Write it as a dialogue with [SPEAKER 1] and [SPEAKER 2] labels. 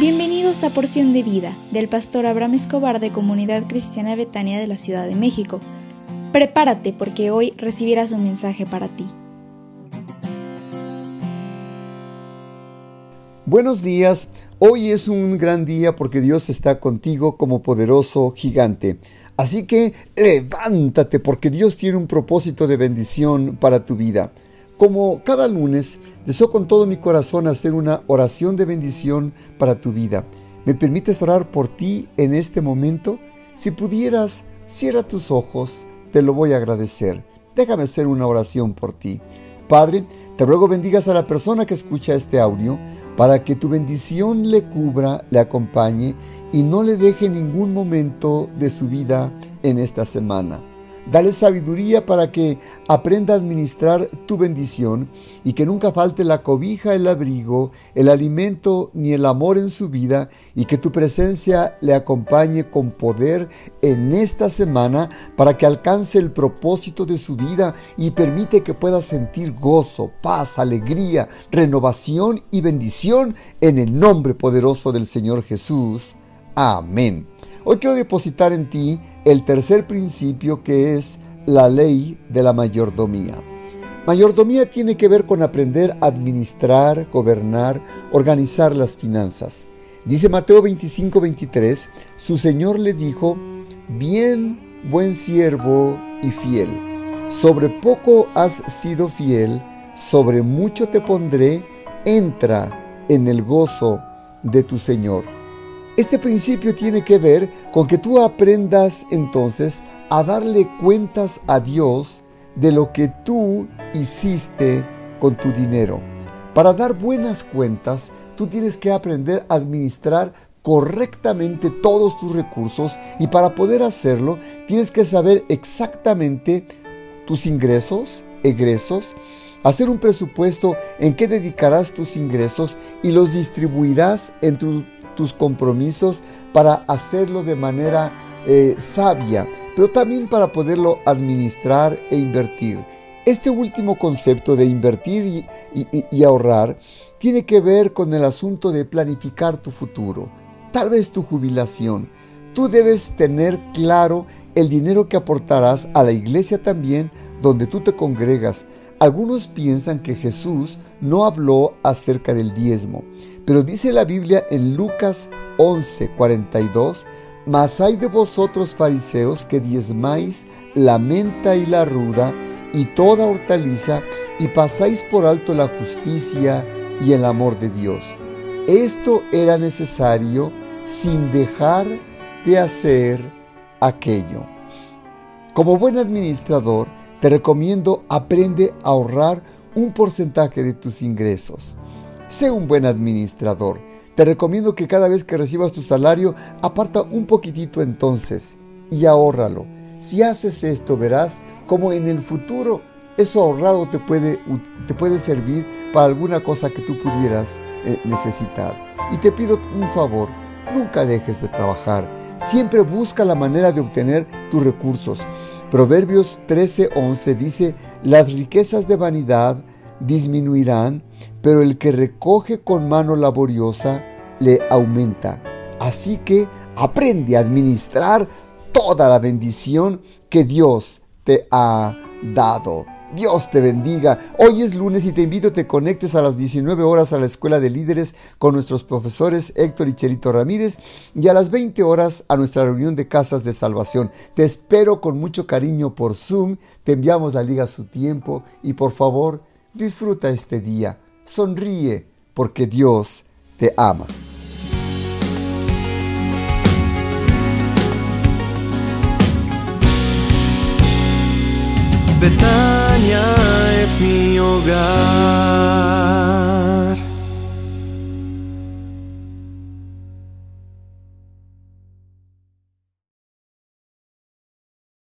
[SPEAKER 1] Bienvenidos a Porción de Vida del pastor Abraham Escobar de Comunidad Cristiana Betania de la Ciudad de México. Prepárate porque hoy recibirás un mensaje para ti.
[SPEAKER 2] Buenos días, hoy es un gran día porque Dios está contigo como poderoso gigante. Así que levántate porque Dios tiene un propósito de bendición para tu vida. Como cada lunes, deseo con todo mi corazón hacer una oración de bendición para tu vida. ¿Me permites orar por ti en este momento? Si pudieras, cierra tus ojos, te lo voy a agradecer. Déjame hacer una oración por ti. Padre, te ruego bendigas a la persona que escucha este audio para que tu bendición le cubra, le acompañe y no le deje ningún momento de su vida en esta semana. Dale sabiduría para que aprenda a administrar tu bendición y que nunca falte la cobija, el abrigo, el alimento ni el amor en su vida y que tu presencia le acompañe con poder en esta semana para que alcance el propósito de su vida y permite que pueda sentir gozo, paz, alegría, renovación y bendición en el nombre poderoso del Señor Jesús. Amén. Hoy quiero depositar en ti el tercer principio que es la ley de la mayordomía. Mayordomía tiene que ver con aprender a administrar, gobernar, organizar las finanzas. Dice Mateo 25, 23, su Señor le dijo, bien, buen siervo y fiel, sobre poco has sido fiel, sobre mucho te pondré, entra en el gozo de tu Señor. Este principio tiene que ver con que tú aprendas entonces a darle cuentas a Dios de lo que tú hiciste con tu dinero. Para dar buenas cuentas, tú tienes que aprender a administrar correctamente todos tus recursos y para poder hacerlo tienes que saber exactamente tus ingresos, egresos, hacer un presupuesto en qué dedicarás tus ingresos y los distribuirás entre compromisos para hacerlo de manera eh, sabia, pero también para poderlo administrar e invertir. Este último concepto de invertir y, ahorrar tiene que ver con el asunto de planificar tu futuro, tal vez tu jubilación. Tú debes tener claro el dinero que aportarás a la iglesia también donde tú te congregas. Algunos piensan que Jesús no habló acerca del diezmo, pero dice la Biblia en Lucas 11:42, mas hay de vosotros fariseos que diezmáis la menta y la ruda y toda hortaliza y pasáis por alto la justicia y el amor de Dios. Esto era necesario sin dejar de hacer aquello. Como buen administrador, te recomiendo aprende a ahorrar un porcentaje de tus ingresos. Sé un buen administrador. Te recomiendo que cada vez que recibas tu salario, aparta un poquitito entonces y ahórralo. Si haces esto, verás cómo en el futuro eso ahorrado te puede, te puede servir para alguna cosa que tú pudieras eh, necesitar. Y te pido un favor, nunca dejes de trabajar. Siempre busca la manera de obtener tus recursos. Proverbios 13:11 dice, las riquezas de vanidad disminuirán, pero el que recoge con mano laboriosa le aumenta. Así que aprende a administrar toda la bendición que Dios te ha dado. Dios te bendiga. Hoy es lunes y te invito a que te conectes a las 19 horas a la Escuela de Líderes con nuestros profesores Héctor y Cherito Ramírez y a las 20 horas a nuestra reunión de casas de salvación. Te espero con mucho cariño por Zoom. Te enviamos la liga a su tiempo y por favor disfruta este día. Sonríe porque Dios te ama.
[SPEAKER 3] montaña es mi hogar.